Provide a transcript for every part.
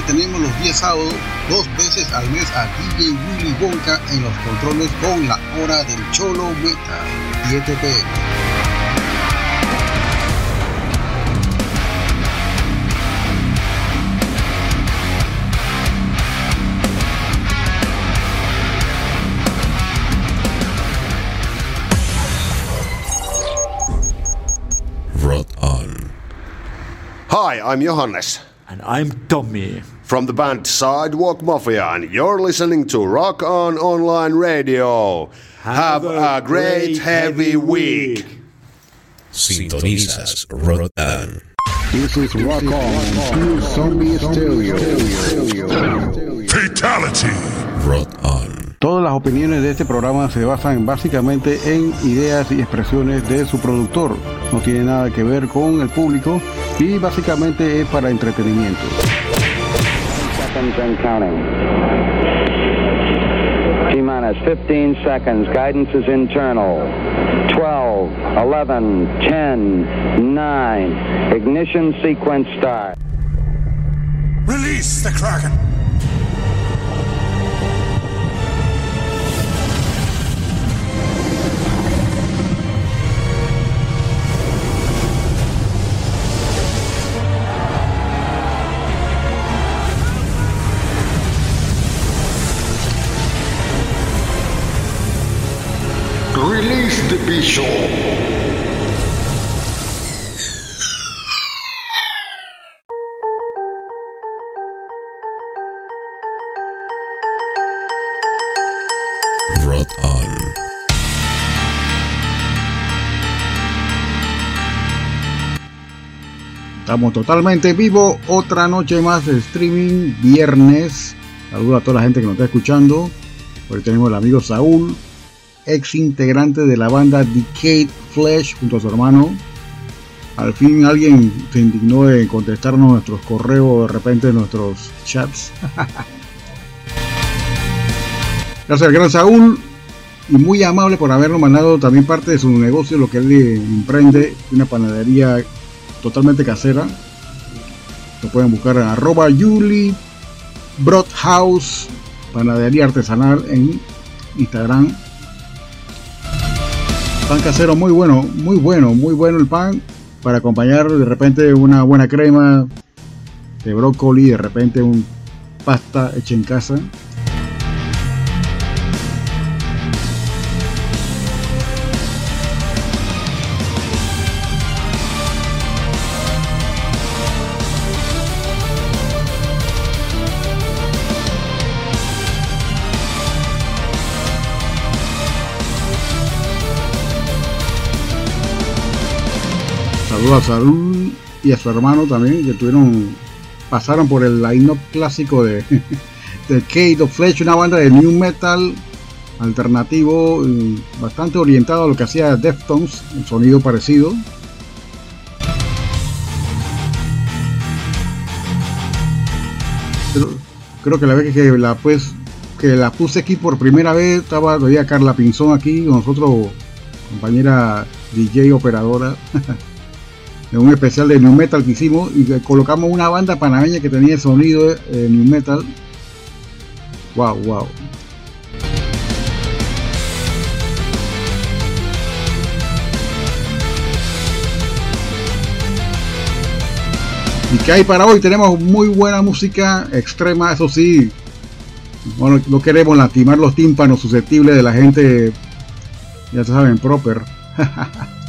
Finalmente tenemos los días sábados, dos veces al mes a DJ Willy Wonka en los controles con la hora del Cholo Metal, 7 pm. Hi, I'm Johannes. And I'm Tommy. From the band Sidewalk Mafia, and you're listening to Rock On Online Radio. Have, Have a, a, great, heavy week. Sintonizas Rock On. This is Rock On, Zombie Stereo. Fatality. Rock On. Todas las opiniones de este programa se basan básicamente en ideas y expresiones de su productor. No tiene nada que ver con el público y básicamente es para entretenimiento. T-minus 15 seconds. Guidance is internal. 12, 11, 10, 9. Ignition sequence start. Release the Kraken! Release the Bishop. Estamos totalmente vivo. Otra noche más de streaming. Viernes. Saludos a toda la gente que nos está escuchando. Hoy tenemos el amigo Saúl, ex integrante de la banda Decade Flesh junto a su hermano. Al fin alguien se indignó de contestarnos nuestros correos, de repente nuestros chats. Gracias gran Saúl y muy amable por habernos mandado también parte de su negocio, lo que él emprende, una panadería totalmente casera. Lo pueden buscar en arroba Yuli Broadhouse, panadería artesanal en Instagram pan casero muy bueno, muy bueno, muy bueno el pan para acompañar de repente una buena crema de brócoli, de repente un pasta hecha en casa. A Salud y a su hermano también, que tuvieron, pasaron por el line-up clásico de, de Kate of Flesh, una banda de new metal alternativo, bastante orientado a lo que hacía Deftones, un sonido parecido. Creo, que la vez que la pues que la puse aquí por primera vez estaba todavía Carla Pinzón aquí con nosotros compañera DJ operadora en un especial de New Metal que hicimos y colocamos una banda panameña que tenía el sonido de New Metal. Wow, wow. ¿Y qué hay para hoy? Tenemos muy buena música extrema, eso sí. Bueno, no queremos lastimar los tímpanos susceptibles de la gente, ya saben, proper.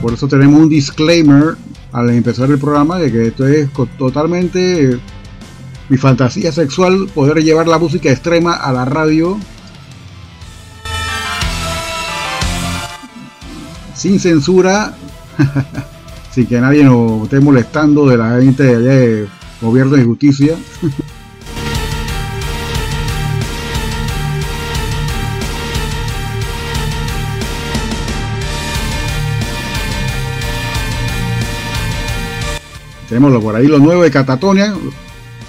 Por eso tenemos un disclaimer al empezar el programa de que esto es totalmente mi fantasía sexual poder llevar la música extrema a la radio sin censura sin que nadie nos esté molestando de la gente de allá de gobierno de justicia. Tenemos por ahí lo nuevo de Catatonia,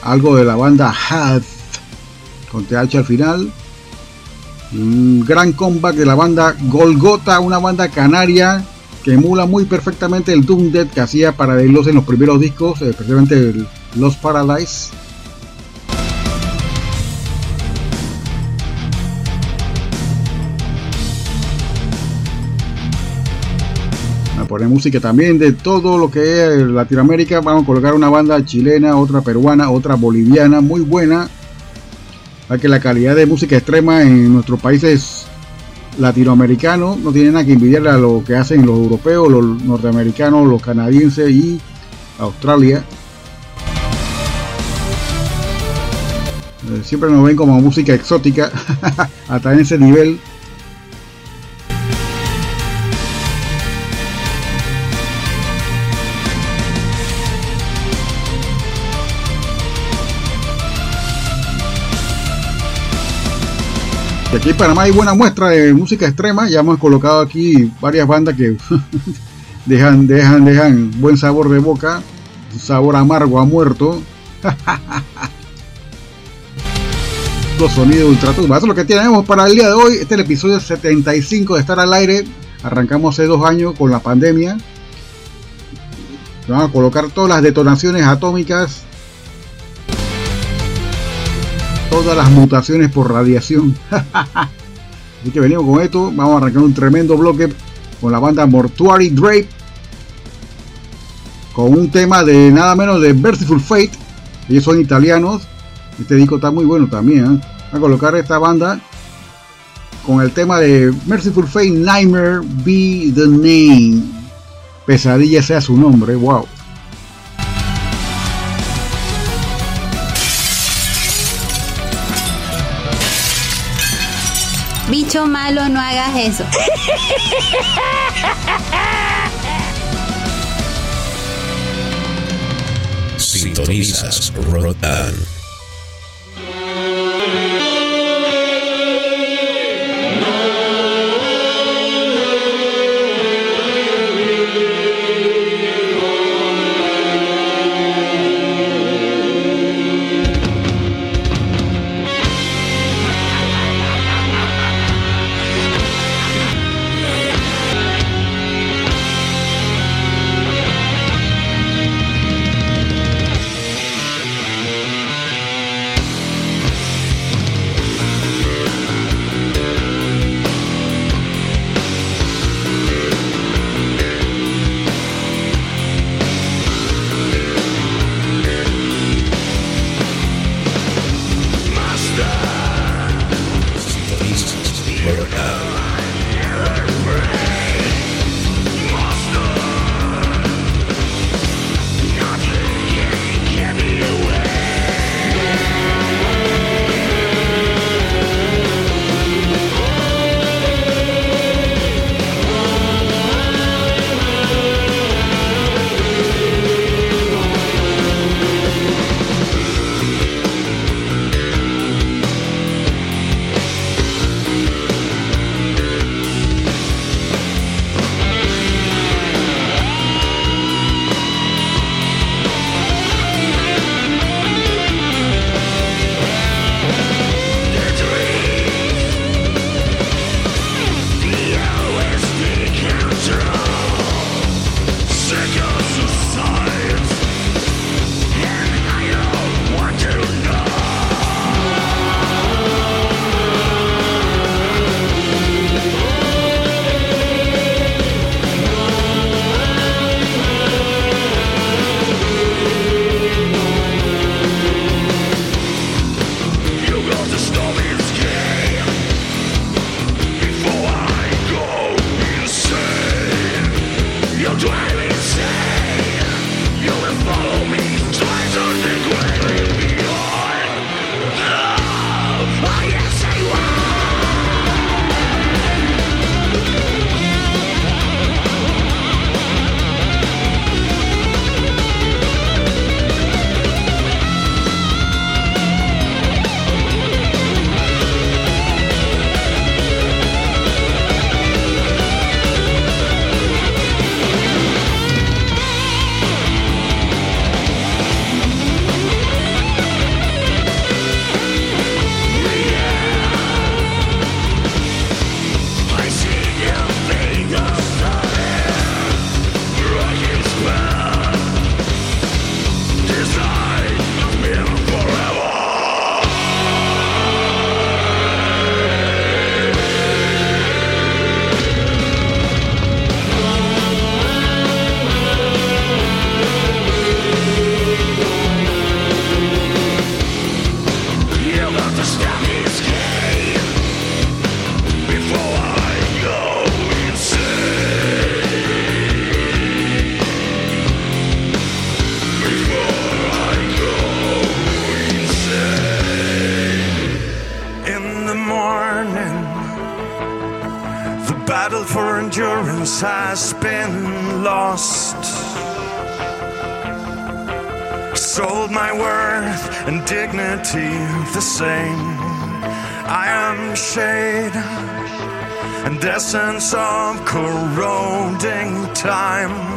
algo de la banda Hath, con TH al final. Un gran comeback de la banda Golgota, una banda canaria que emula muy perfectamente el Doom Dead que hacía para Delos en los primeros discos, eh, especialmente el Lost Paradise. Poner música también de todo lo que es Latinoamérica. Vamos a colocar una banda chilena, otra peruana, otra boliviana, muy buena. Ya que la calidad de música extrema en nuestros países latinoamericano, no tiene nada que envidiarle a lo que hacen los europeos, los norteamericanos, los canadienses y Australia. Eh, siempre nos ven como música exótica, hasta en ese nivel. Aquí en Panamá hay buena muestra de música extrema. Ya hemos colocado aquí varias bandas que dejan, dejan, dejan buen sabor de boca, sabor amargo a muerto. Los sonidos ultratumba. Eso es lo que tenemos para el día de hoy. Este es el episodio 75 de Estar al Aire. Arrancamos hace dos años con la pandemia. Vamos a colocar todas las detonaciones atómicas todas las mutaciones por radiación. Así que venimos con esto. Vamos a arrancar un tremendo bloque con la banda Mortuary Drape. Con un tema de nada menos de Merciful Fate. Ellos son italianos. Este disco está muy bueno también. ¿eh? A colocar esta banda con el tema de Merciful Fate Nightmare Be the Name. Pesadilla sea su nombre. Wow. Bicho malo, no hagas eso. Sintonizas Rotan. some corroding time.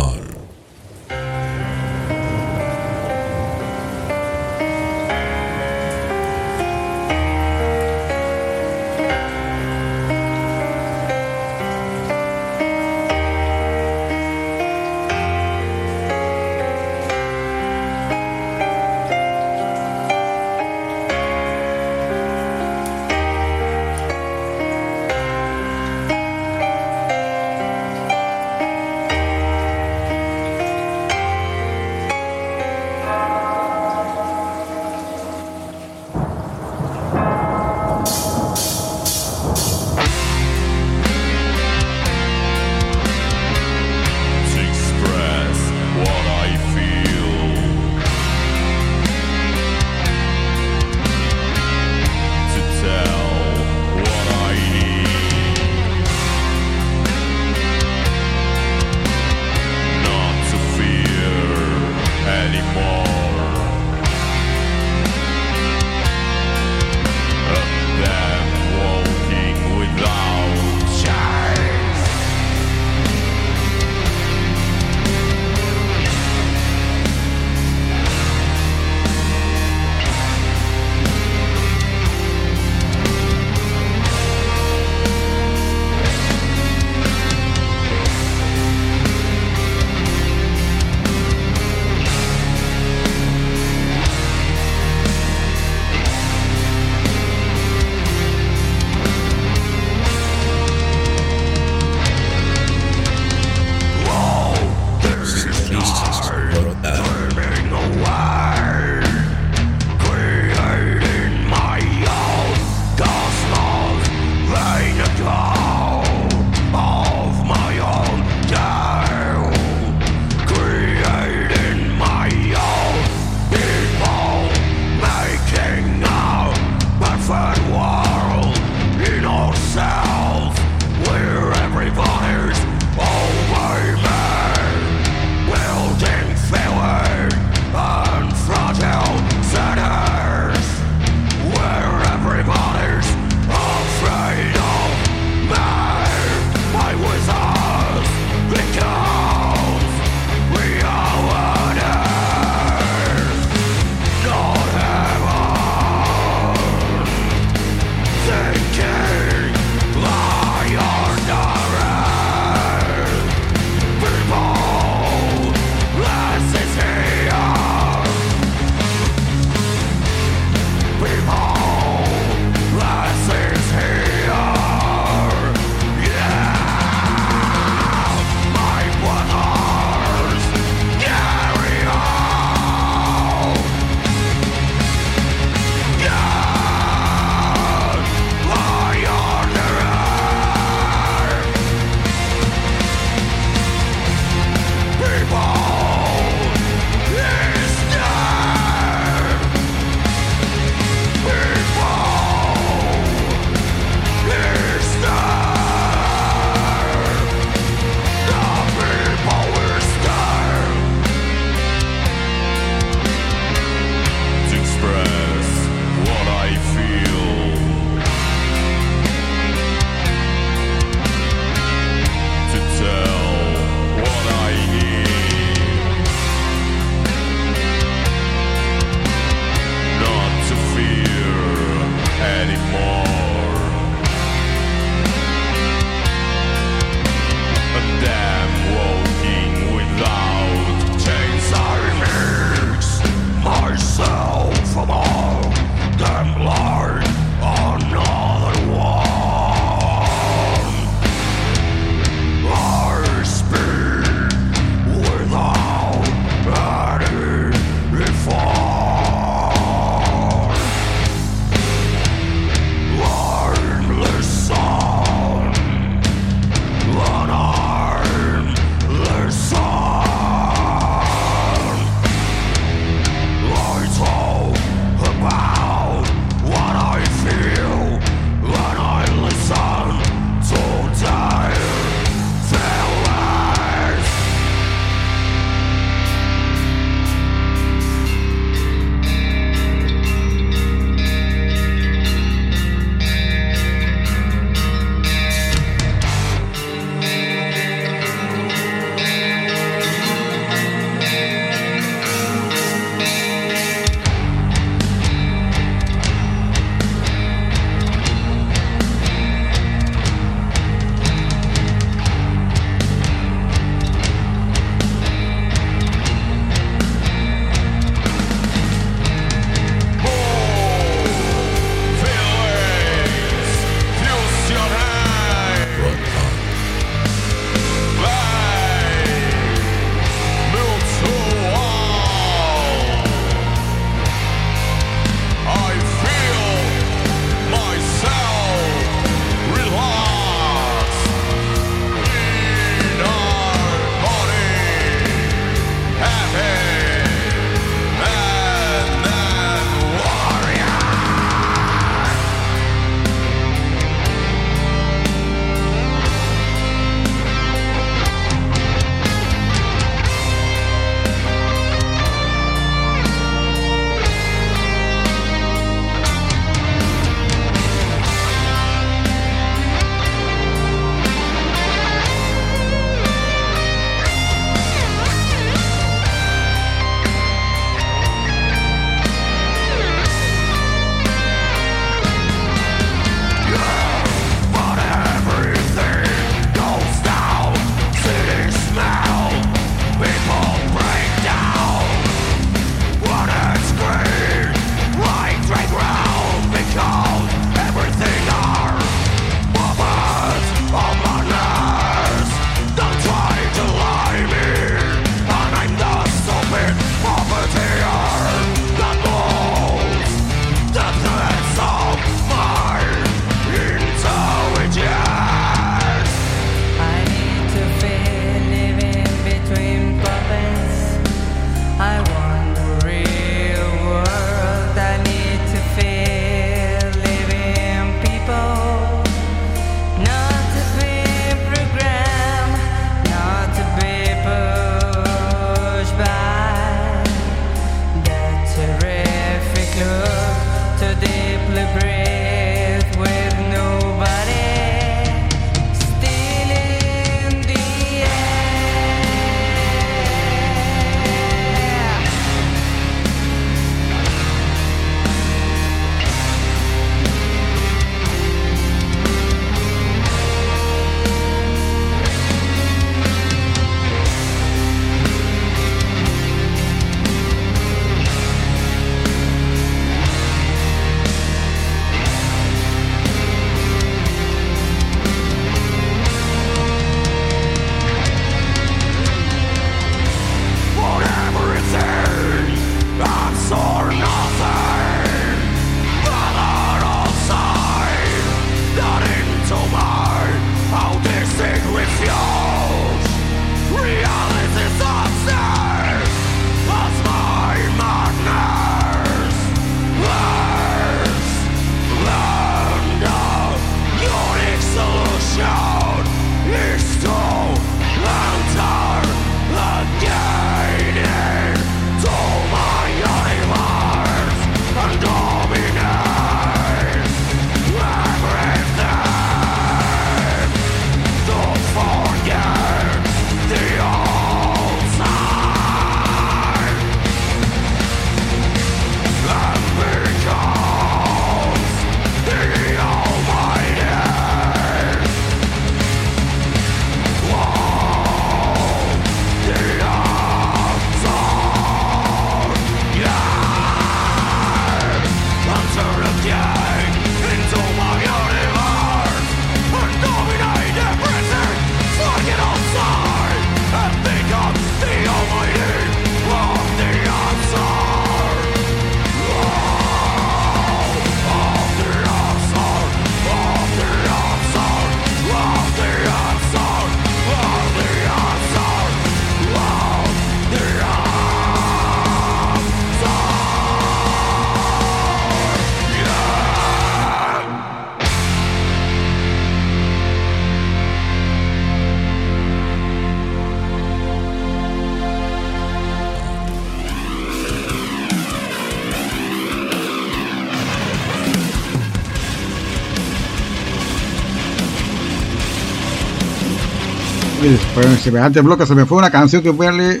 En semejante bloque se me fue una canción que fue darle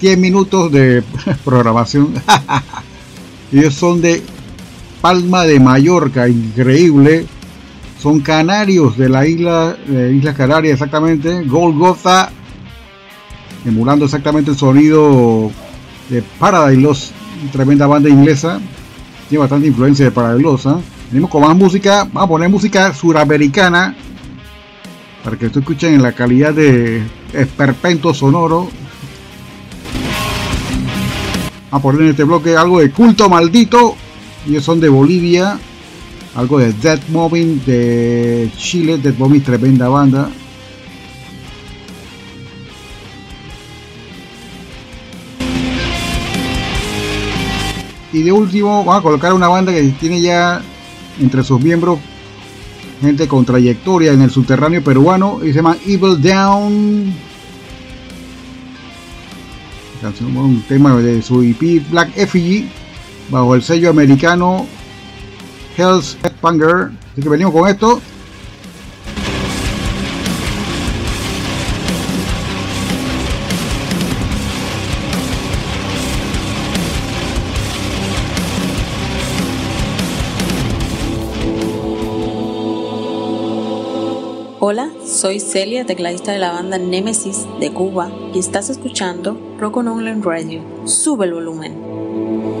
10 minutos de programación. Ellos son de Palma de Mallorca, increíble. Son canarios de la isla, de Islas Canarias, exactamente. Golgotha, emulando exactamente el sonido de Paradise Lost, tremenda banda inglesa. Tiene bastante influencia de Paradise Lost. ¿eh? Venimos con más música, vamos a poner música suramericana para que esto escuchen en la calidad de esperpento sonoro. A poner en este bloque algo de culto maldito. Ellos son de Bolivia. Algo de Dead Mobbing de Chile. Dead Mobbing, tremenda banda. Y de último, vamos a colocar una banda que tiene ya entre sus miembros gente con trayectoria en el subterráneo peruano y se llama Evil Down. Un tema de su EP Black Effigy bajo el sello americano Hell's Headbanger. Así que venimos con esto. Soy Celia, tecladista de la banda Nemesis de Cuba y estás escuchando Rock on Online Radio. Sube el volumen.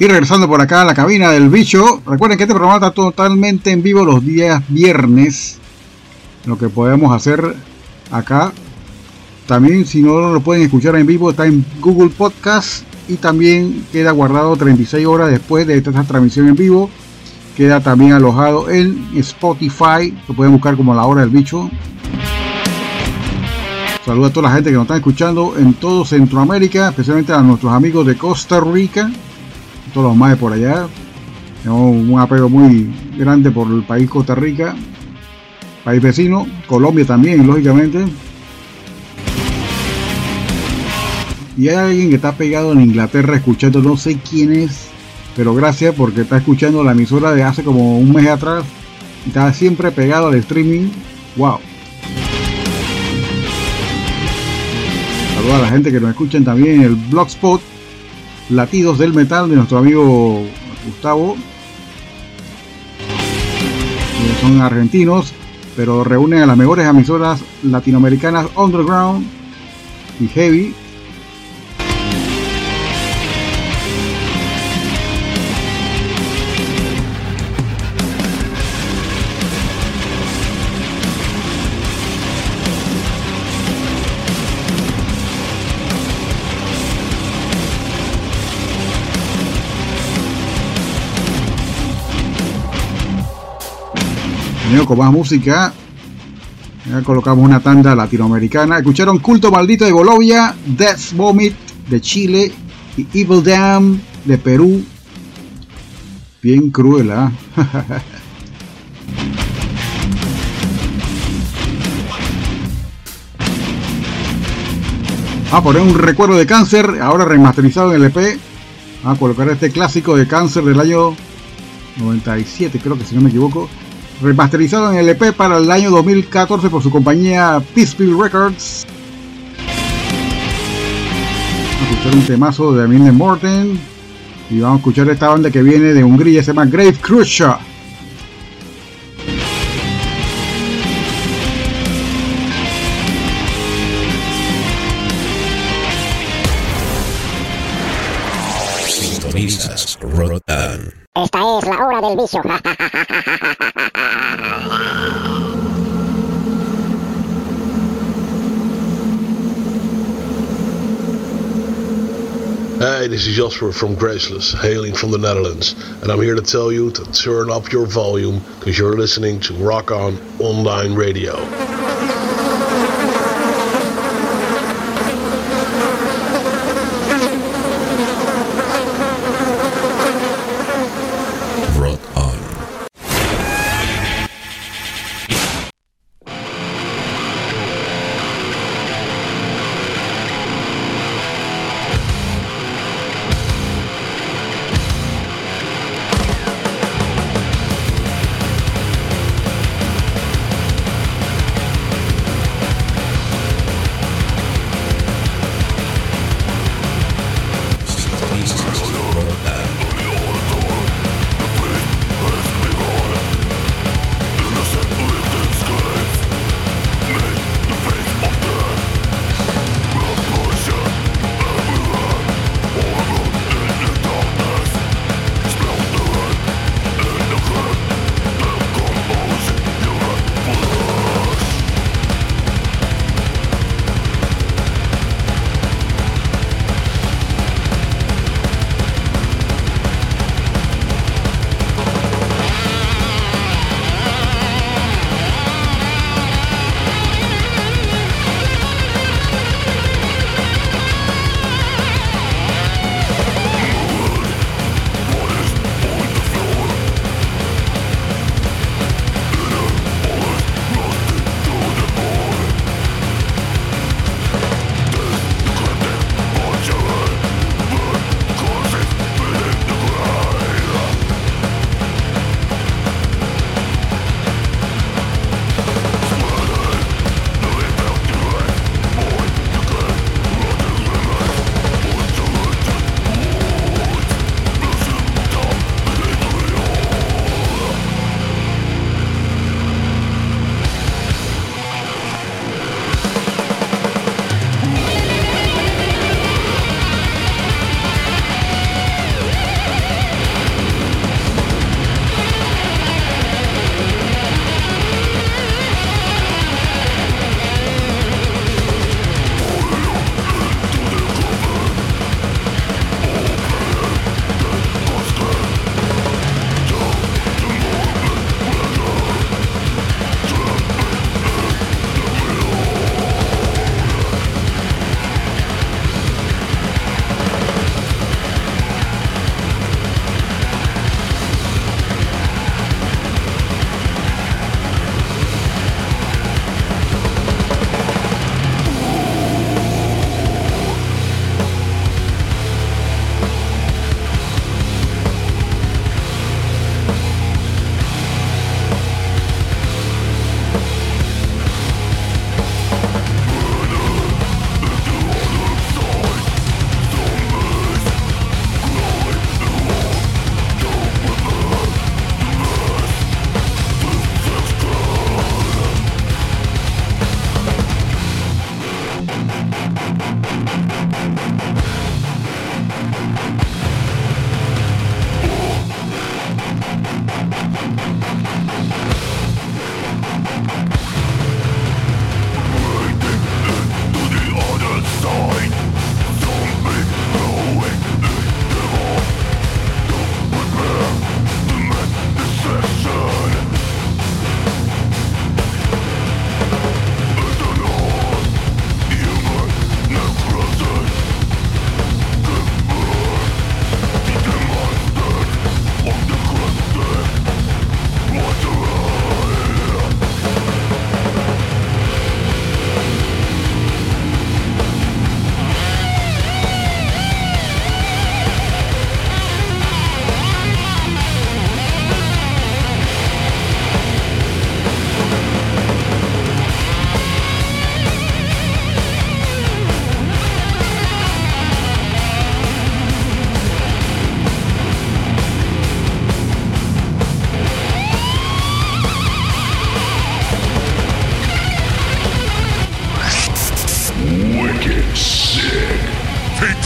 Y regresando por acá a la cabina del bicho, recuerden que este programa está totalmente en vivo los días viernes. Lo que podemos hacer acá. También si no lo pueden escuchar en vivo está en Google Podcast y también queda guardado 36 horas después de esta transmisión en vivo. Queda también alojado en Spotify, lo pueden buscar como la hora del bicho. Saludos a toda la gente que nos está escuchando en todo Centroamérica, especialmente a nuestros amigos de Costa Rica todos los más por allá. Tenemos un apego muy grande por el país Costa Rica, país vecino, Colombia también, lógicamente. Y hay alguien que está pegado en Inglaterra escuchando, no sé quién es, pero gracias porque está escuchando la emisora de hace como un mes atrás. Está siempre pegado al streaming. ¡Wow! Saludos a la gente que nos escuchan también en el Blogspot Latidos del Metal de nuestro amigo Gustavo. Son argentinos, pero reúnen a las mejores emisoras latinoamericanas underground y heavy. Con más música. Ya colocamos una tanda latinoamericana. Escucharon Culto Maldito de Golovia, Death Vomit de Chile y Evil Dam de Perú. Bien cruel, ¿ah? a poner un recuerdo de cáncer, ahora remasterizado en el EP. a colocar este clásico de cáncer del año 97, creo que si no me equivoco remasterizado en el EP para el año 2014 por su compañía Peaceville Records. Vamos a escuchar un temazo de Amine Morten y vamos a escuchar esta banda que viene de Hungría, se llama Grave Crusher. Esta es la hora del vicio. Hey, this is Jasper from Graceless, hailing from the Netherlands, and I'm here to tell you to turn up your volume because you're listening to Rock On Online Radio.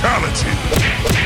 Fatality!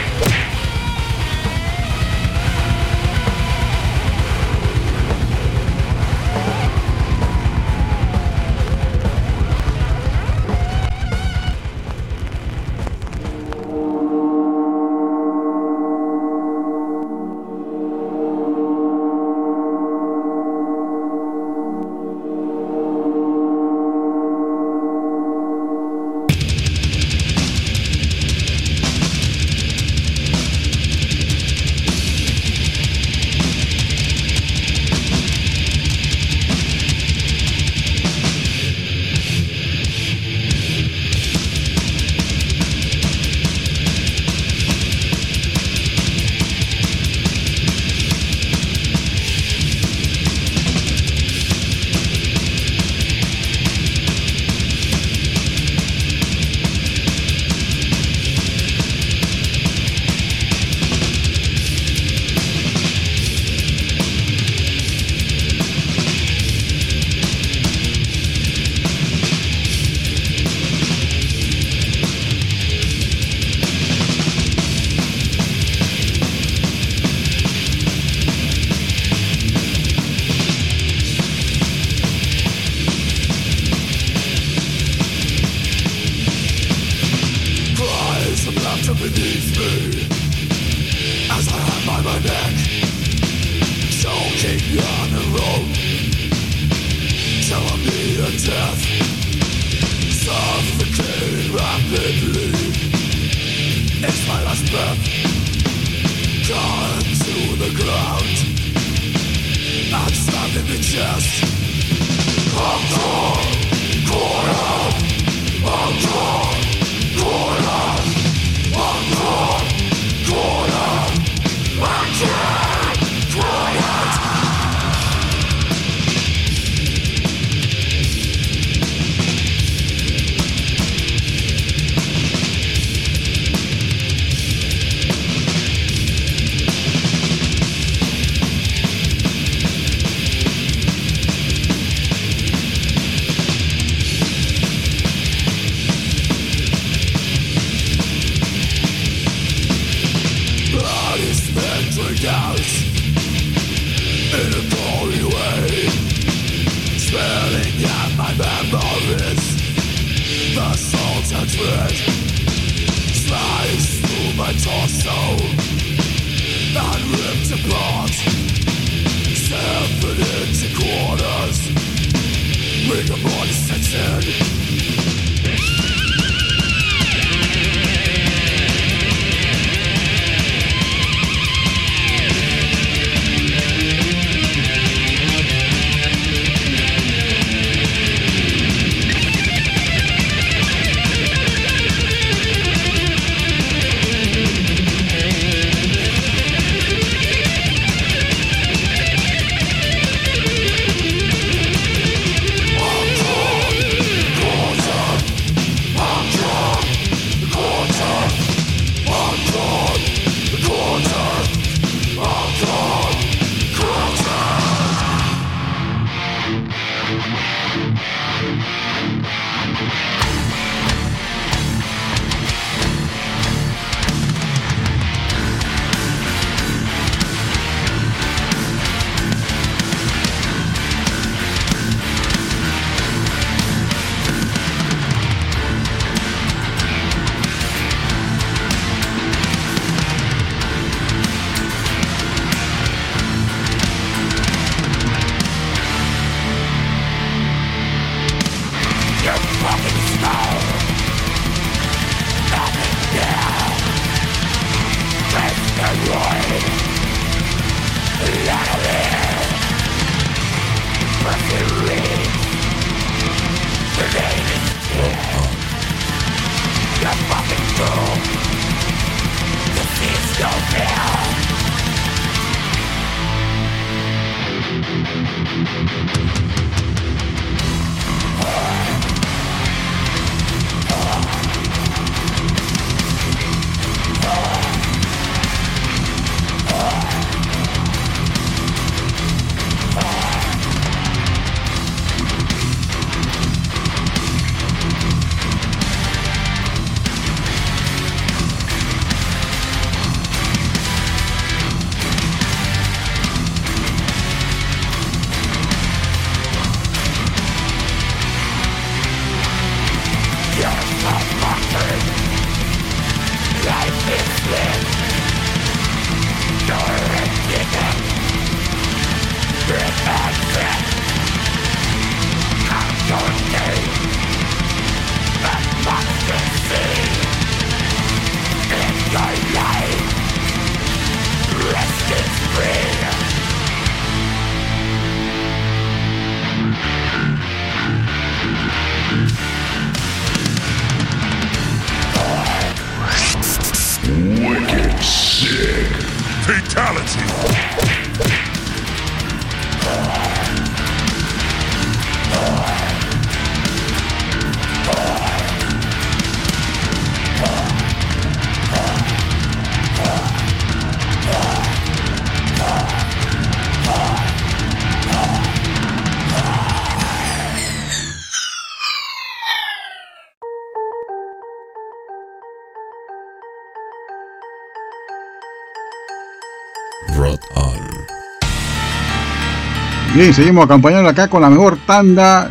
Bien, seguimos acompañando acá con la mejor tanda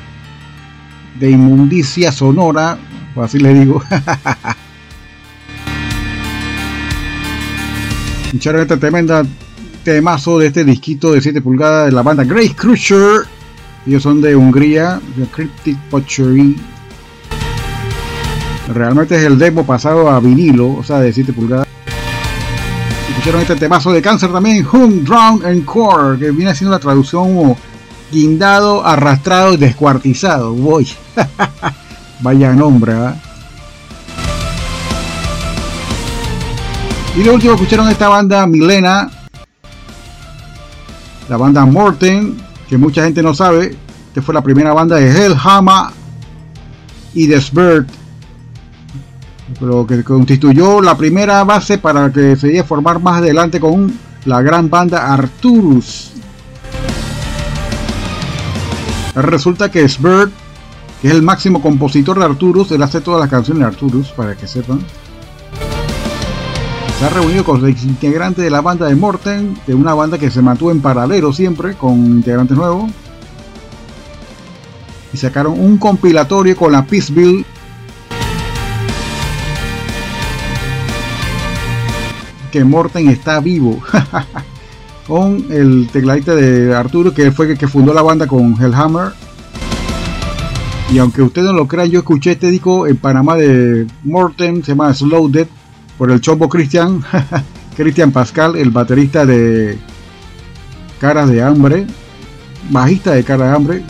de inmundicia sonora, así le digo. Escucharon esta tremenda temazo de este disquito de 7 pulgadas de la banda Grace Crusher. Ellos son de Hungría, de Cryptic Pottery. Realmente es el demo pasado a vinilo, o sea, de 7 pulgadas. Escucharon este temazo de cáncer también, Hung, Drown and Core, que viene siendo la traducción como guindado, arrastrado y descuartizado. Voy. Vaya nombre, ¿eh? Y de último escucharon esta banda Milena, la banda Morten, que mucha gente no sabe, que fue la primera banda de Hellhammer y The Pero que constituyó la primera base para que se iba a formar más adelante con la gran banda Arturus. Resulta que Sbird, que es el máximo compositor de Arturus, él hace todas las canciones de Arturus, para que sepan. Se ha reunido con los integrantes de la banda de Morten, de una banda que se mantuvo en paralelo siempre, con integrantes nuevos. Y sacaron un compilatorio con la Peaceville. Que Morten está vivo. con el tecladista de Arturo, que fue el que fundó la banda con Hellhammer. Y aunque ustedes no lo crean, yo escuché este disco en Panamá de Morten, se llama Slow Dead, por el Chopo Cristian, Cristian Pascal, el baterista de Caras de Hambre, bajista de Caras de Hambre.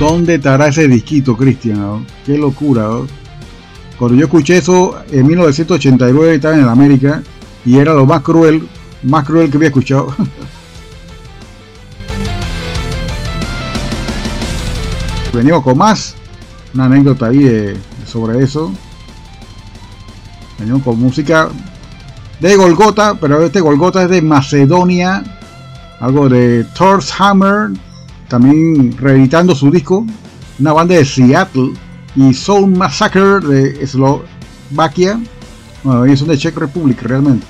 ¿Dónde estará ese disquito, Cristian? Qué locura. Cuando yo escuché eso en 1989 estaba en América y era lo más cruel, más cruel que había escuchado. Venimos con más, una anécdota ahí sobre eso. Venimos con música de Golgota, pero este Golgota es de Macedonia, algo de Thor's Hammer, también reeditando su disco, una banda de Seattle y Soul Massacre de Eslovaquia. Bueno, ellos son de Czech Republic realmente.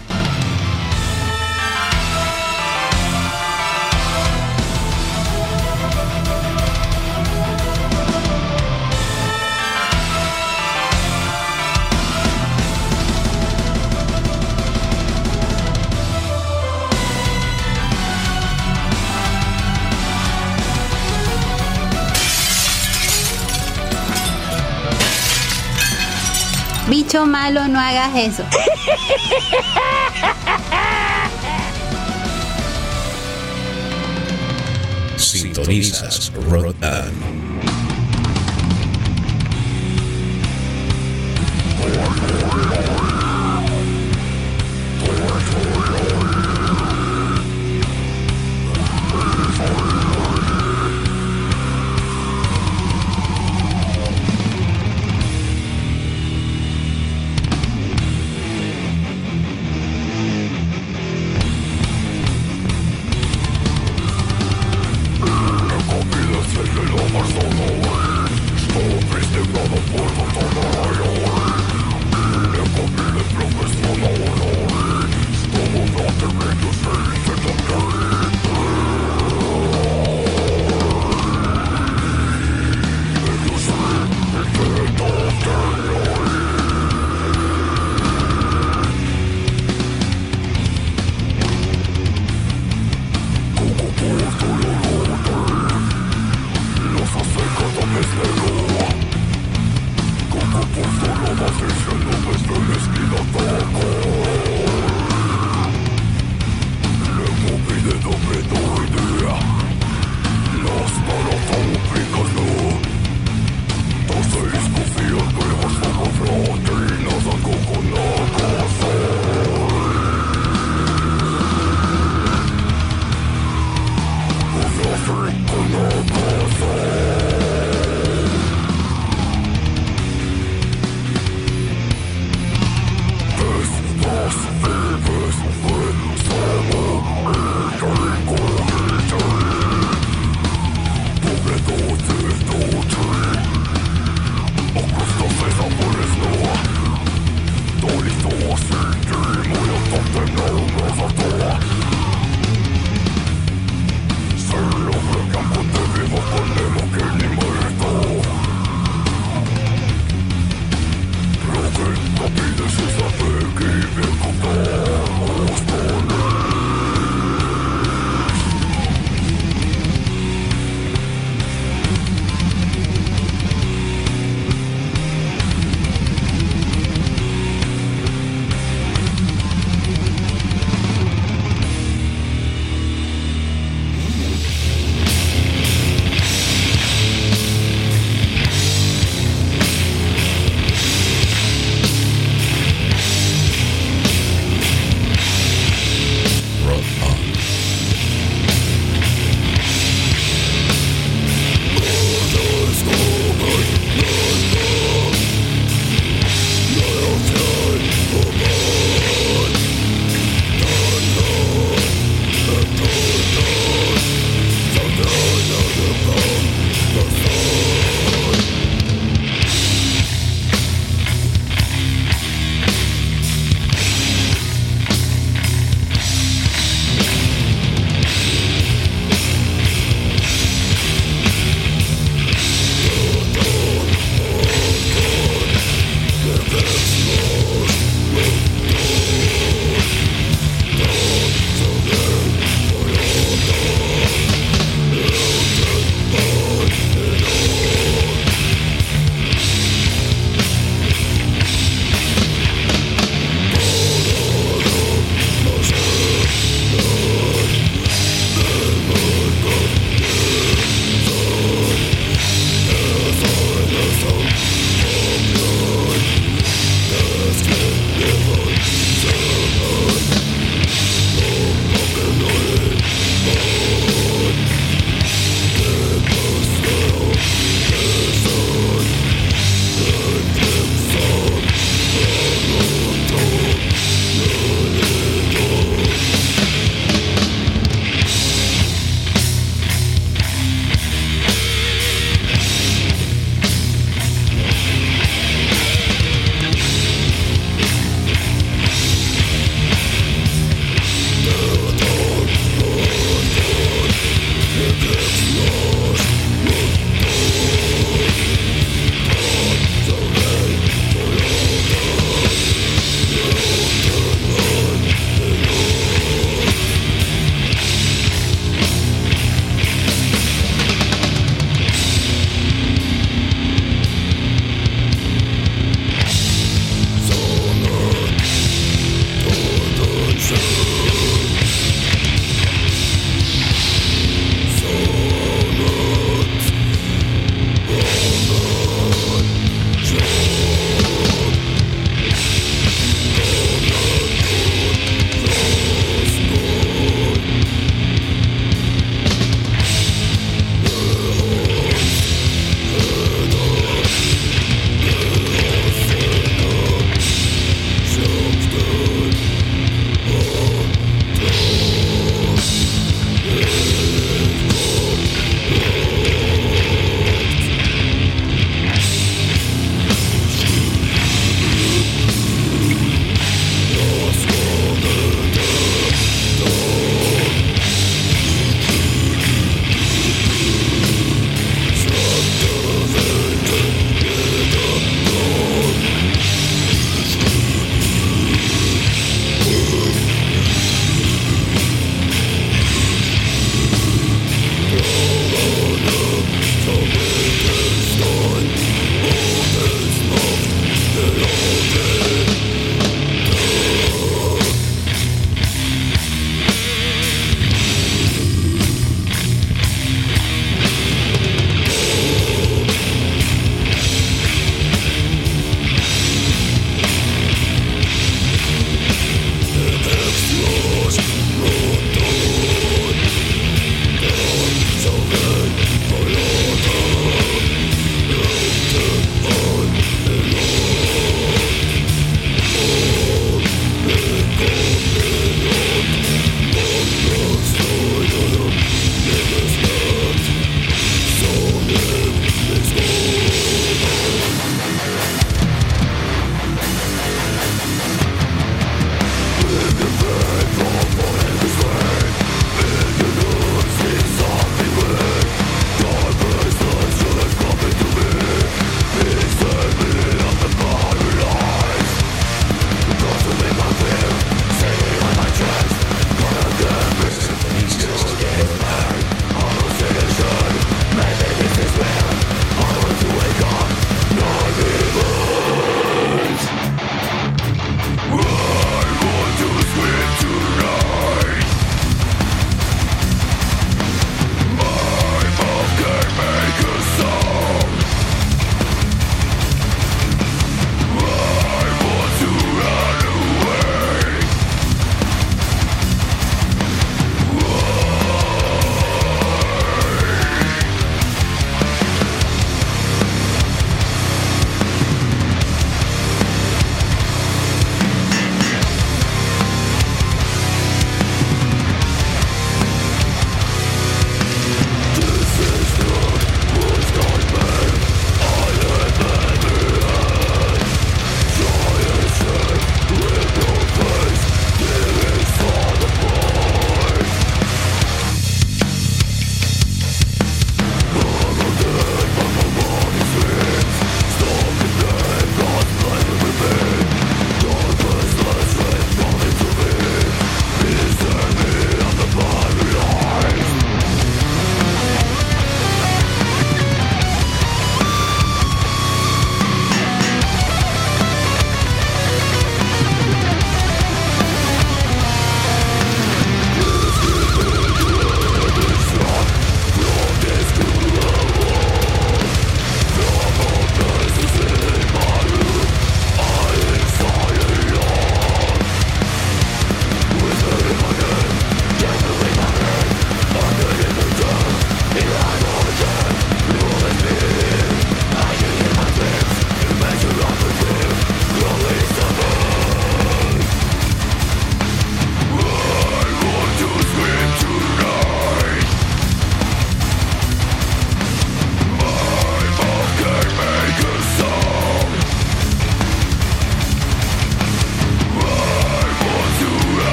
No hagas eso. Sintonizas Rotan.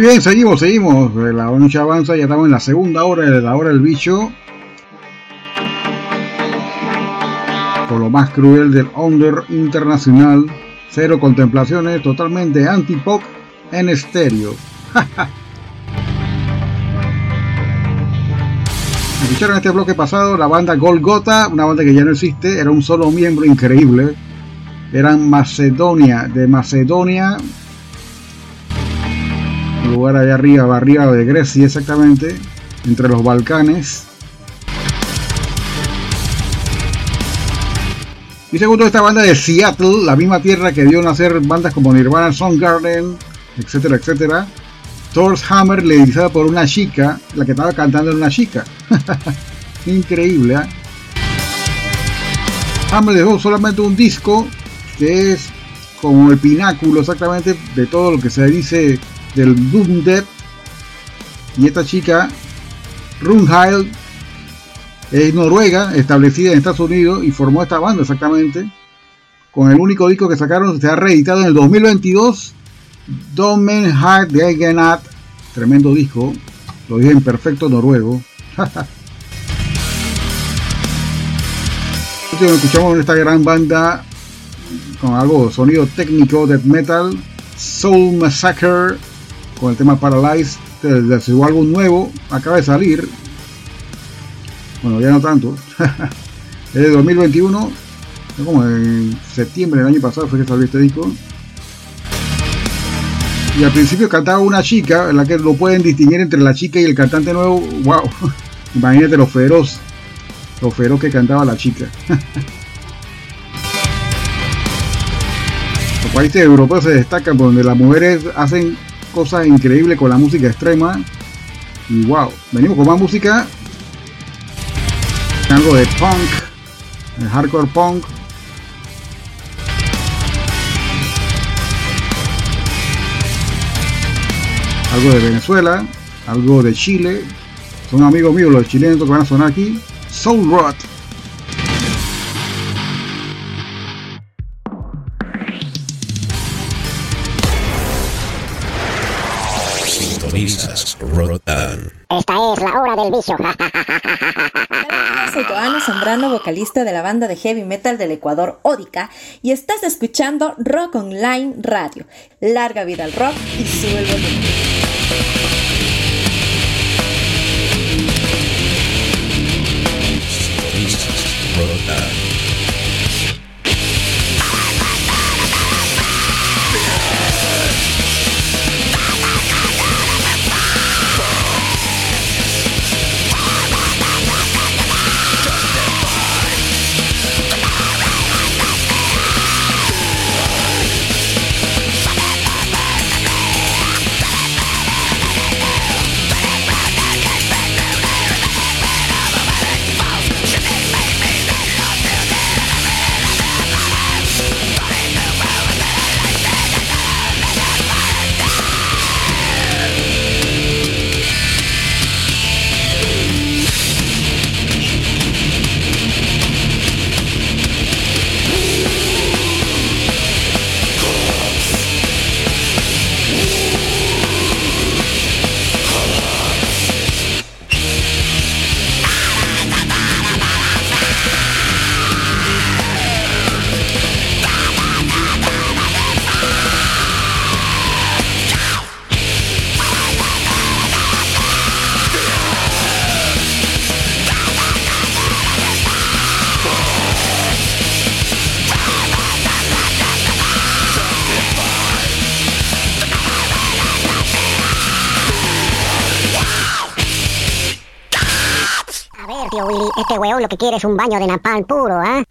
Bien, seguimos, seguimos. La noche avanza, ya estamos en la segunda hora de la hora del bicho. Por lo más cruel del under internacional. Cero contemplaciones, totalmente anti-pop en estéreo. Escucharon este bloque pasado la banda Golgota, una banda que ya no existe, era un solo miembro increíble. Eran Macedonia, de Macedonia, lugar allá arriba, arriba de Grecia exactamente, entre los Balcanes. Y segundo, esta banda de Seattle, la misma tierra que dio nacer bandas como Nirvana, Soundgarden, etcétera, etcétera. Thor's Hammer, liderizada por una chica, la que estaba cantando en una chica. Increíble, ¿eh? Hammer dejó solamente un disco que es como el pináculo exactamente de todo lo que se dice del Doom Dead. Y esta chica, Runhild, es noruega, establecida en Estados Unidos y formó esta banda exactamente. Con el único disco que sacaron, se ha reeditado en el 2022. Domen Heart de Egenat, tremendo disco, lo dije en perfecto noruego. escuchamos esta gran banda con algo sonido técnico death metal, Soul Massacre con el tema Paralyzed de su álbum nuevo, acaba de salir. Bueno, ya no tanto. es de 2021, como en septiembre del año pasado fue que salió este disco. Y al principio cantaba una chica, en la que lo pueden distinguir entre la chica y el cantante nuevo. ¡Wow! Imagínate lo feroz, lo feroz que cantaba la chica. Los países europeos se destacan donde las mujeres hacen cosas increíbles con la música extrema. Y wow, venimos con más música. Algo de punk, el hardcore punk. Algo de Venezuela, algo de Chile. Son amigos míos los chilenos que van a sonar aquí. Soul Rot. Esta es la hora del vicio. Soy Joana Zambrano, vocalista de la banda de heavy metal del Ecuador, Ódica, y estás escuchando Rock Online Radio. Larga vida al rock y sube el volumen. Este weón lo que quiere es un baño de napalm puro, ¿ah? Bien,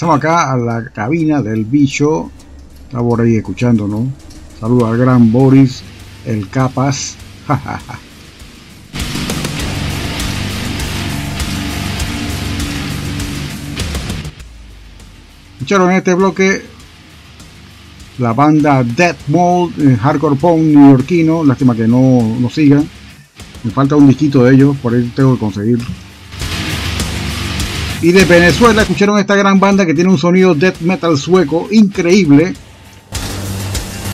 regresamos acá a la cabina del bicho. Está por ahí escuchando, ¿no? Saludos al gran Boris, el Capas. Escucharon en este bloque la banda Dead Mold, hardcore punk neoyorquino. Lástima que no, no sigan. Me falta un disquito de ellos, por ahí tengo que conseguirlo. Y de Venezuela escucharon esta gran banda que tiene un sonido death metal sueco increíble.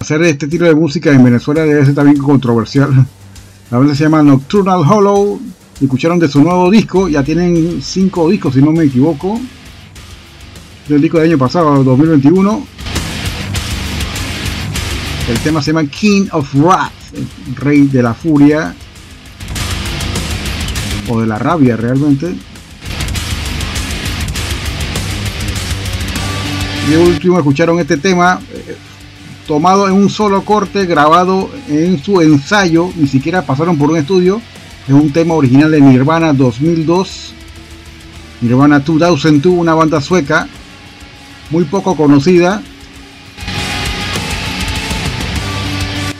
Hacer este tipo de música en Venezuela debe ser también controversial. La banda se llama Nocturnal Hollow. Escucharon de su nuevo disco. Ya tienen cinco discos, si no me equivoco. Del disco del año pasado, 2021. El tema se llama King of Wrath, rey de la furia. O de la rabia realmente. Y último escucharon este tema eh, tomado en un solo corte, grabado en su ensayo, ni siquiera pasaron por un estudio. Es un tema original de Nirvana 2002. Nirvana 2002, una banda sueca muy poco conocida.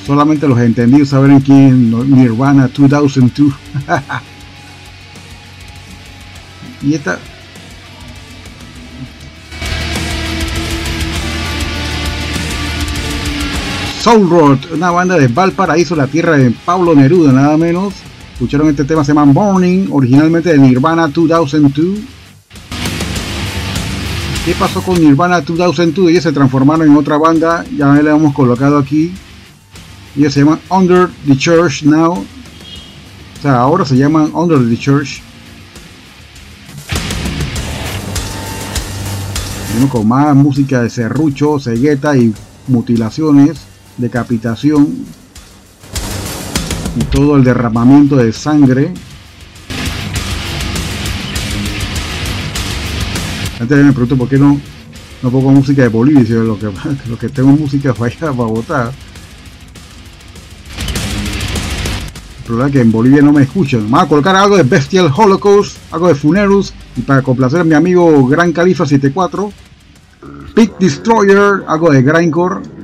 Solamente los entendidos saben quién Nirvana 2002. y esta Soul Road, una banda de Valparaíso, la tierra de Pablo Neruda, nada menos. Escucharon este tema, se llama Morning, originalmente de Nirvana 2002. ¿Qué pasó con Nirvana 2002? Ellos se transformaron en otra banda, ya le hemos colocado aquí. Ellos se llaman Under the Church Now. O sea, ahora se llaman Under the Church. Vino con más música de serrucho, cegueta y mutilaciones decapitación y todo el derramamiento de sangre. Antes me pregunto por qué no, no pongo música de Bolivia, lo que, lo que tengo música allá, para votar. El problema es que en Bolivia no me escuchan. Vamos a colocar algo de Bestial Holocaust, algo de Funerus y para complacer a mi amigo Gran Califa 74. Big Destroyer, algo de Grindcore.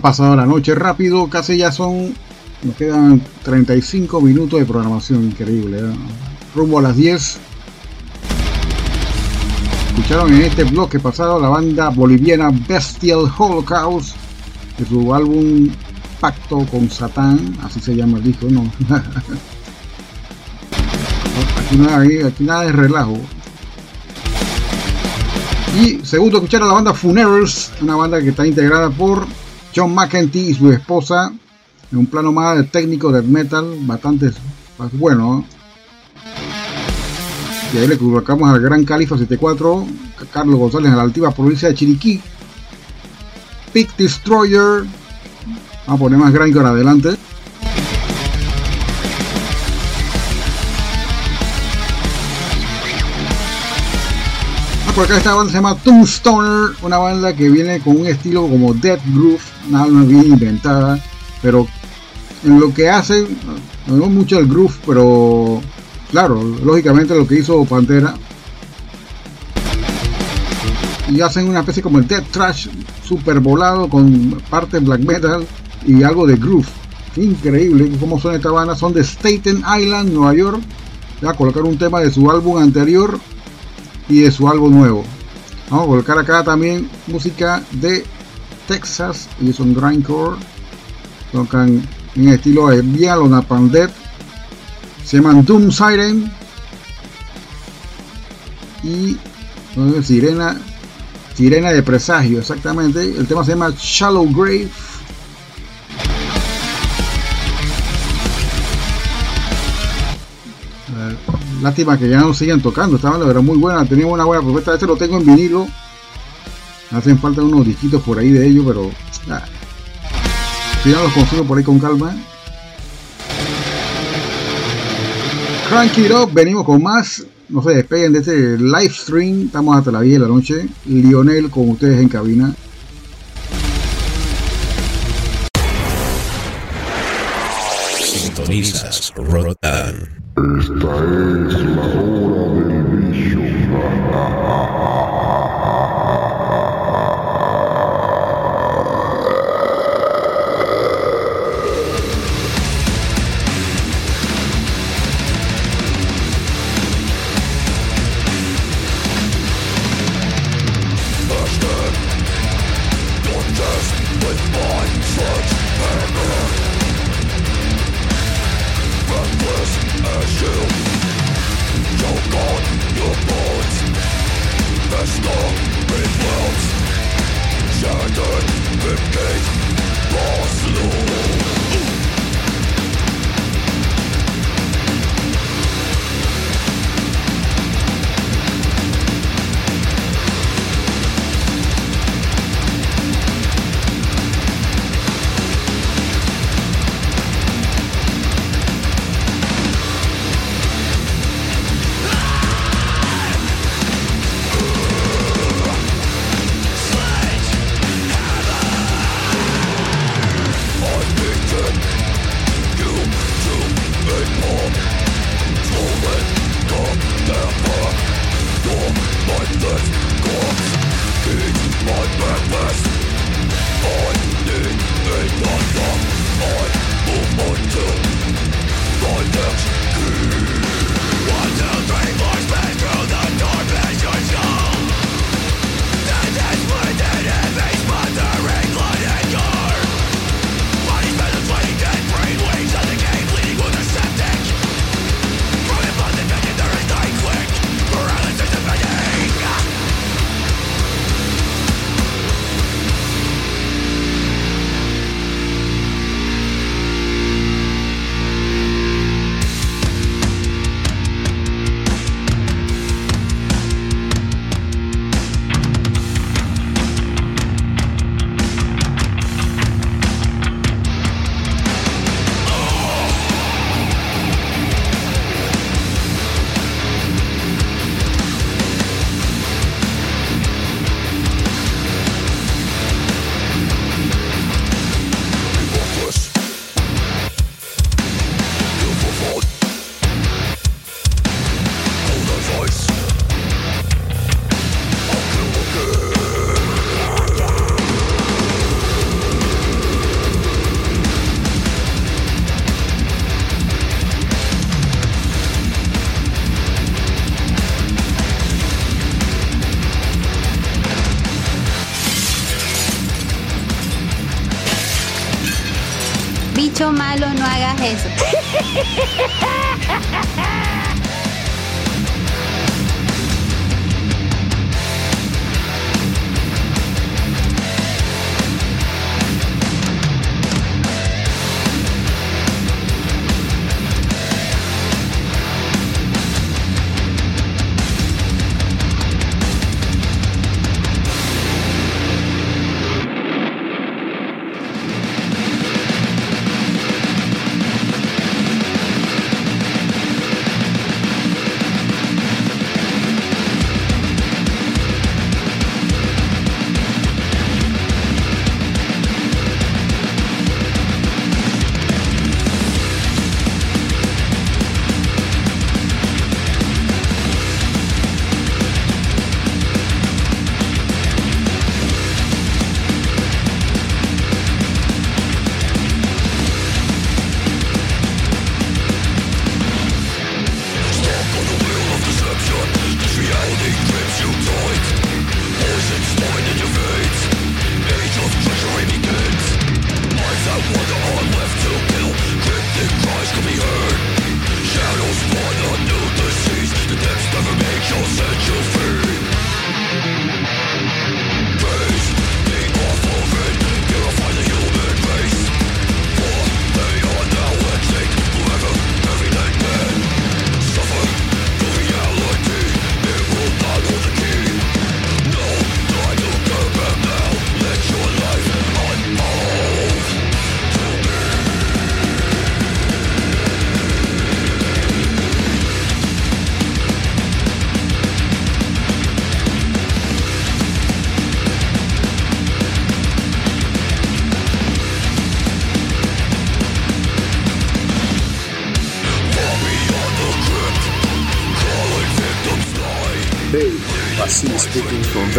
Pasado la noche rápido, casi ya son. Nos quedan 35 minutos de programación, increíble. ¿eh? Rumbo a las 10. Escucharon en este bloque pasado la banda boliviana Bestial Holocaust de su álbum Pacto con Satán, así se llama el disco, no. aquí, hay, aquí nada de relajo. Y segundo, escucharon la banda Funerals, una banda que está integrada por John McEntee y su esposa, en un plano más técnico de metal, bastante bueno. ¿no? Y ahí le colocamos al Gran Califa 74, Carlos González a la altiva provincia de Chiriquí, Peak Destroyer, vamos a poner más gran que ahora adelante. Por acá esta banda se llama Tombstoner, una banda que viene con un estilo como Death Groove, una alma bien inventada, pero en lo que hacen, no mucho el groove, pero claro, lógicamente lo que hizo Pantera. Y hacen una especie como el Death Trash super volado con parte black metal y algo de groove. Increíble cómo son esta banda. Son de Staten Island, Nueva York. Voy a colocar un tema de su álbum anterior y de su álbum nuevo. Vamos a colocar acá también música de Texas y son grindcore. Tocan en estilo de bien a los Napalm Death. Se llaman Doom Siren y Sirena Sirena de presagio, exactamente. El tema se llama Shallow Grave. Lástima que ya no sigan tocando, esta banda era muy buena, tenía una buena propuesta, este lo tengo en vinilo. Hacen falta unos disquitos por ahí de ellos, pero ah, si no los consigo por ahí con calma. Crank it up, venimos con más. No se despeguen de este live stream. Estamos hasta las 10 de la noche. Lionel con ustedes en cabina. Sintonizas Rotan. Esta es la hora Thank you. No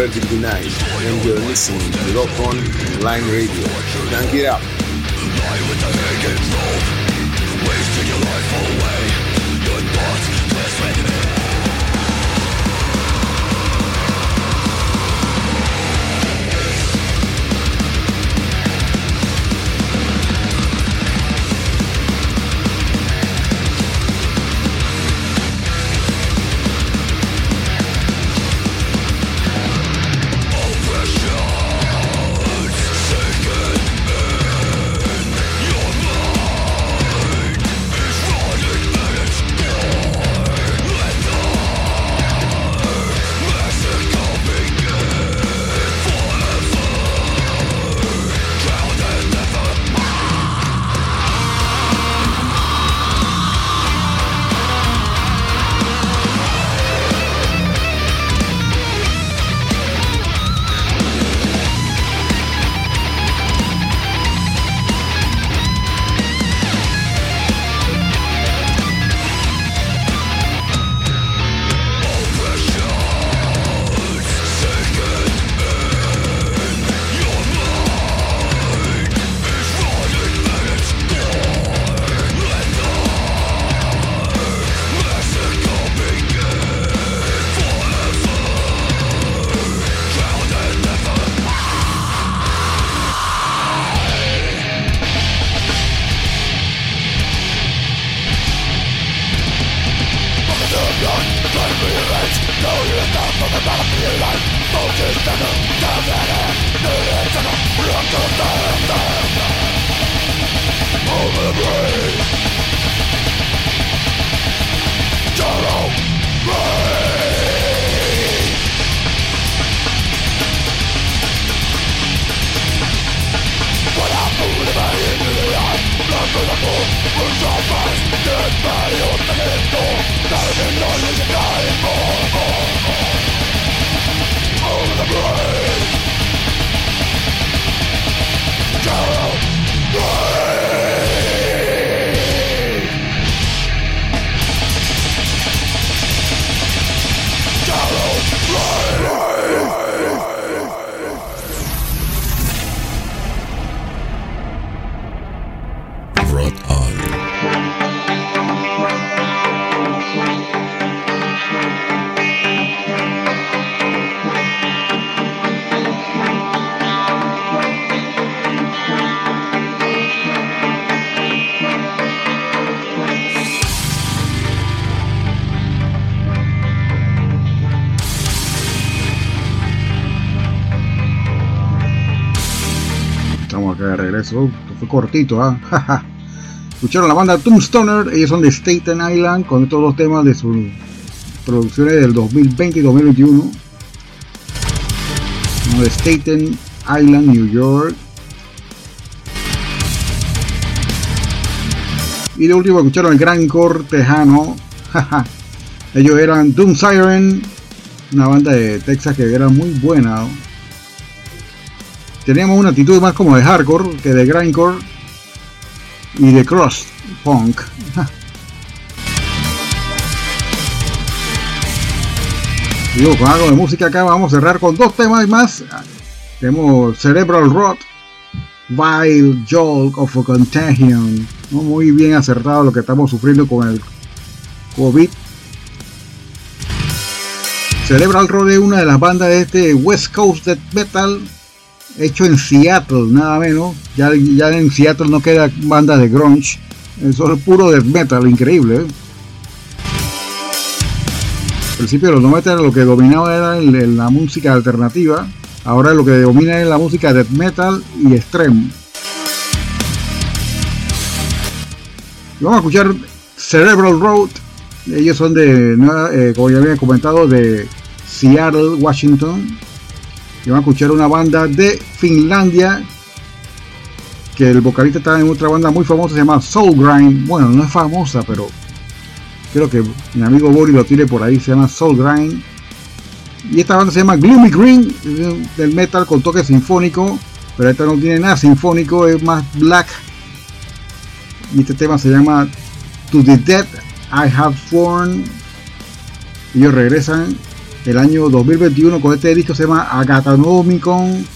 hagas eso. speaking from Verdict Denied, and you're listening to Rock On Line Radio. Crank it up. Fue cortito, ¿ah? Escucharon la banda Tombstoner, ellos son de Staten Island, con estos dos temas de sus producciones del 2020 y 2021. de Staten Island, New York. Y de último escucharon el Gran Core Tejano. Ellos eran Doom Siren, una banda de Texas que era muy buena. Teníamos una actitud más como de hardcore que de grindcore y de cross punk. Digo, con algo de música acá vamos a cerrar con dos temas más. Tenemos Cerebral Rot, Vile Jolt of a Contagion. Muy bien acertado lo que estamos sufriendo con el COVID Cerebral Road es una de las bandas de este West Coast Metal hecho en Seattle, nada menos. Ya, ya en Seattle no queda banda de grunge, eso es puro death metal, increíble. ¿eh? Al principio de los 90 lo que dominaba era la música alternativa, ahora lo que domina es la música death metal y extreme. vamos a escuchar Cerebral Road. Ellos son de, eh, como ya había comentado, de Seattle, Washington. Y van a escuchar una banda de Finlandia. Que el vocalista está en otra banda muy famosa, se llama Soul Grind. Bueno, no es famosa, pero creo que mi amigo Boris lo tiene por ahí, se llama Soul Grind. Y esta banda se llama Gloomy Green, del metal con toque sinfónico, pero esta no tiene nada sinfónico, es más black. Y este tema se llama To the Dead I Have Sworn. Ellos regresan el año 2021 con este disco se llama Agatanomicon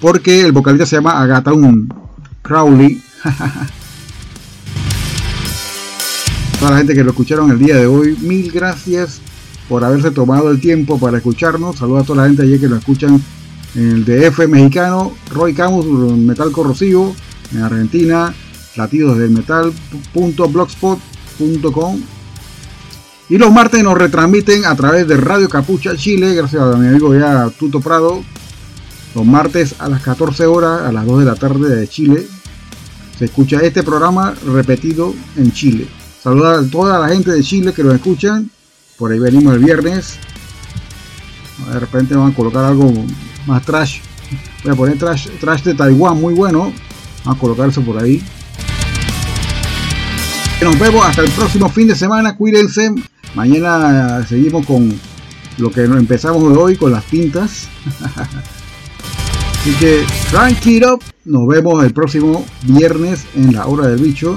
porque el vocalista se llama Agataun Crowley. Toda la gente que lo escucharon el día de hoy, mil gracias por haberse tomado el tiempo para escucharnos. Saludos a toda la gente allí que lo escuchan en el DF mexicano, Roy Camus, Metal Corrosivo, en Argentina, latidos del metal.blogspot.com y los martes nos retransmiten a través de Radio Capucha Chile, gracias a mi amigo ya Tuto Prado. Los martes a las 14 horas, a las 2 de la tarde de Chile, se escucha este programa repetido en Chile. Saludos a toda la gente de Chile que lo escuchan. Por ahí venimos el viernes. De repente van a colocar algo más trash. Voy a poner trash, trash de Taiwán, muy bueno. Vamos a colocar eso por ahí. Nos vemos hasta el próximo fin de semana. Cuídense. Mañana seguimos con lo que empezamos hoy con las pintas. Así que, crank it up. Nos vemos el próximo viernes en la hora del bicho.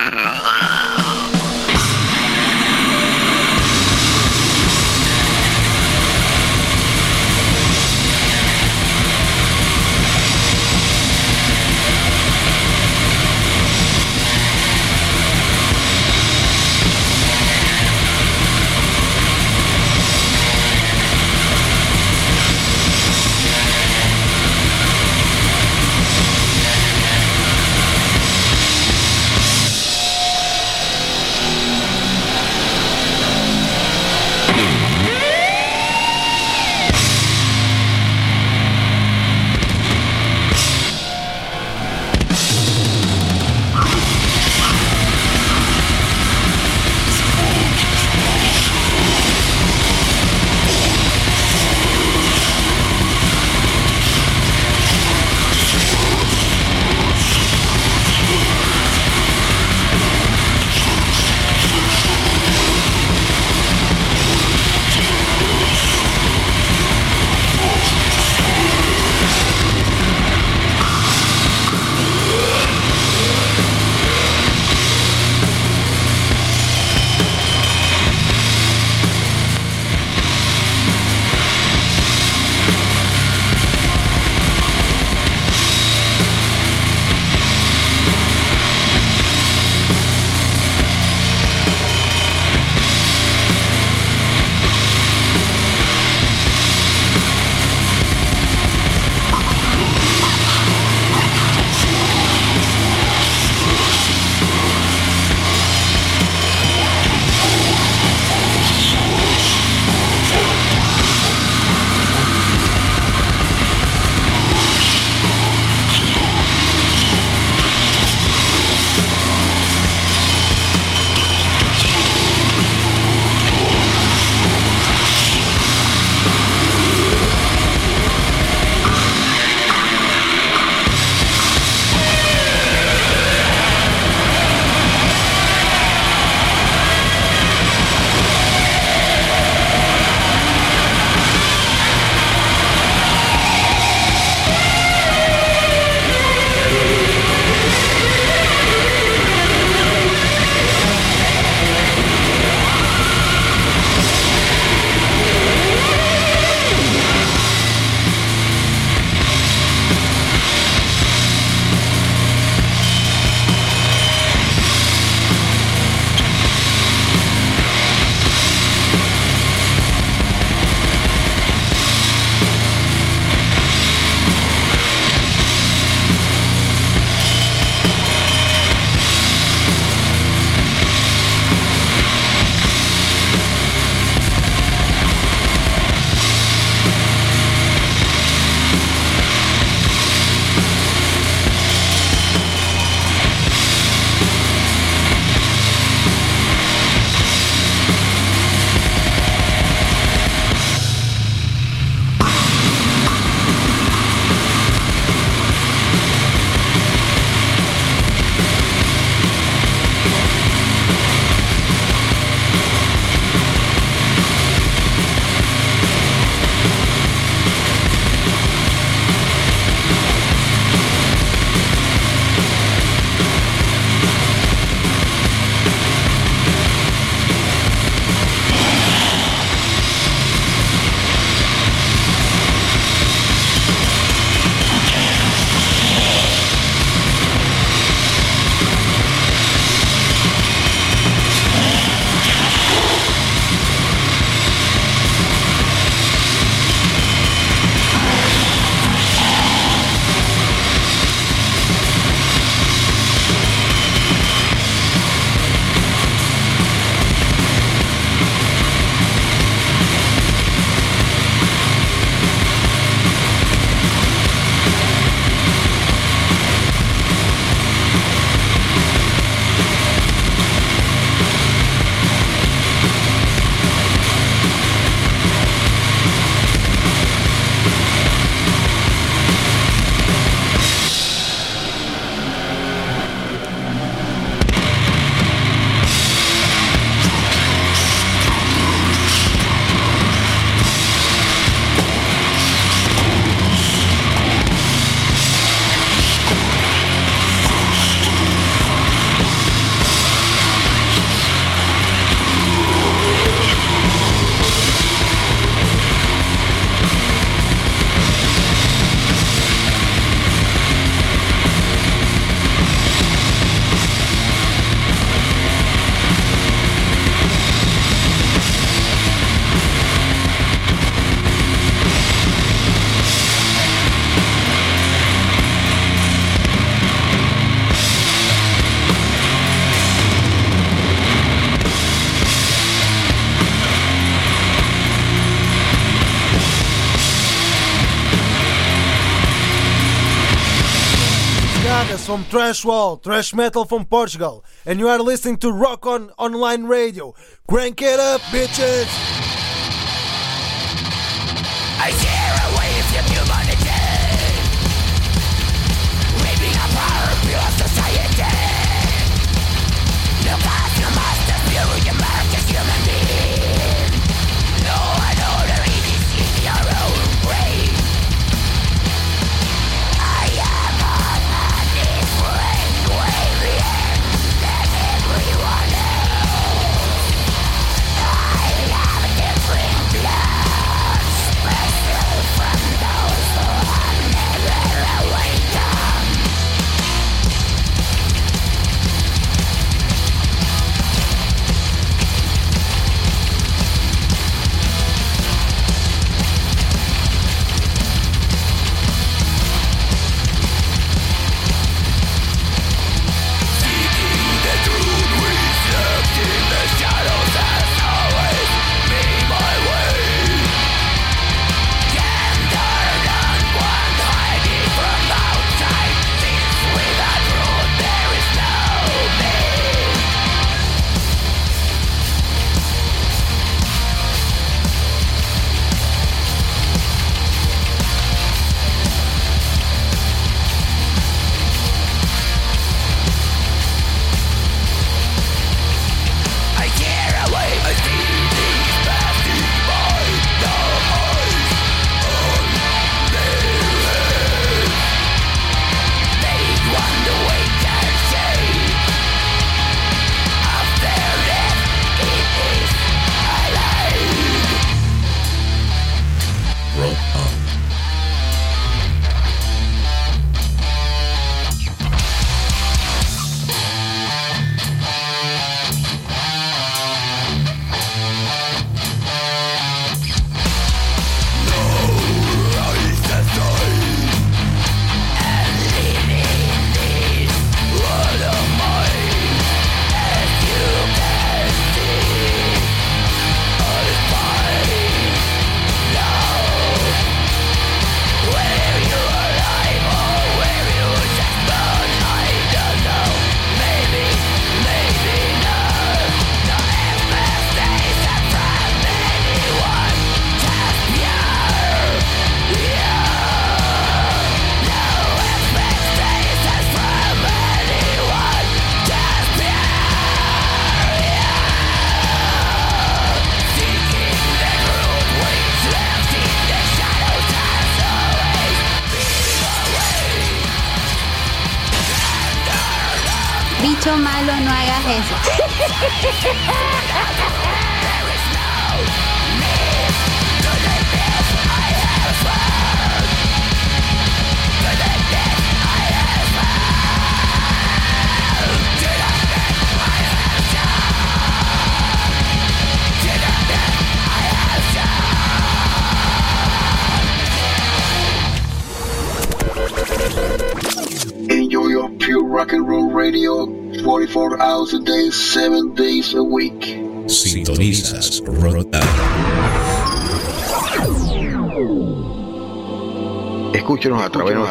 from Trash Wall, Trash Metal from Portugal, and you are listening to Rock On Online Radio. Crank it up, bitches!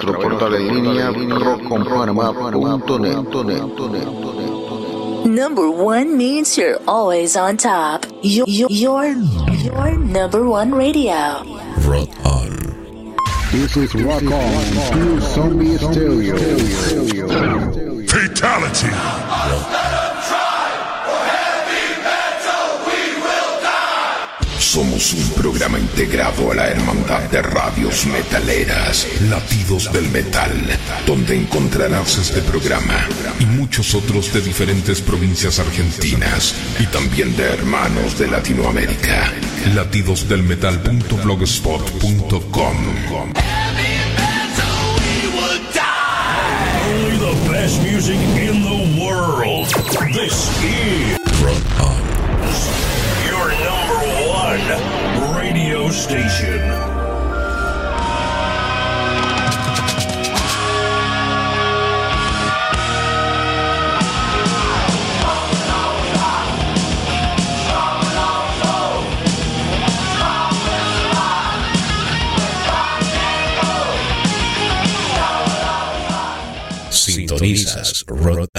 Nuestro portal en línea rockconpanamá.net. Number one means you're always on top. Your, your, your, your number one radio. Rock On. This is Rock On, Pure Zombie Stereo. Fatality. Un programa integrado a la Hermandad de Radios Metaleras, Latidos del Metal, donde encontrarás este programa y muchos otros de diferentes provincias argentinas y también de hermanos de Latinoamérica. Latidosdelmetal.blogspot.com Only the best music in the station. Sintonizas Rod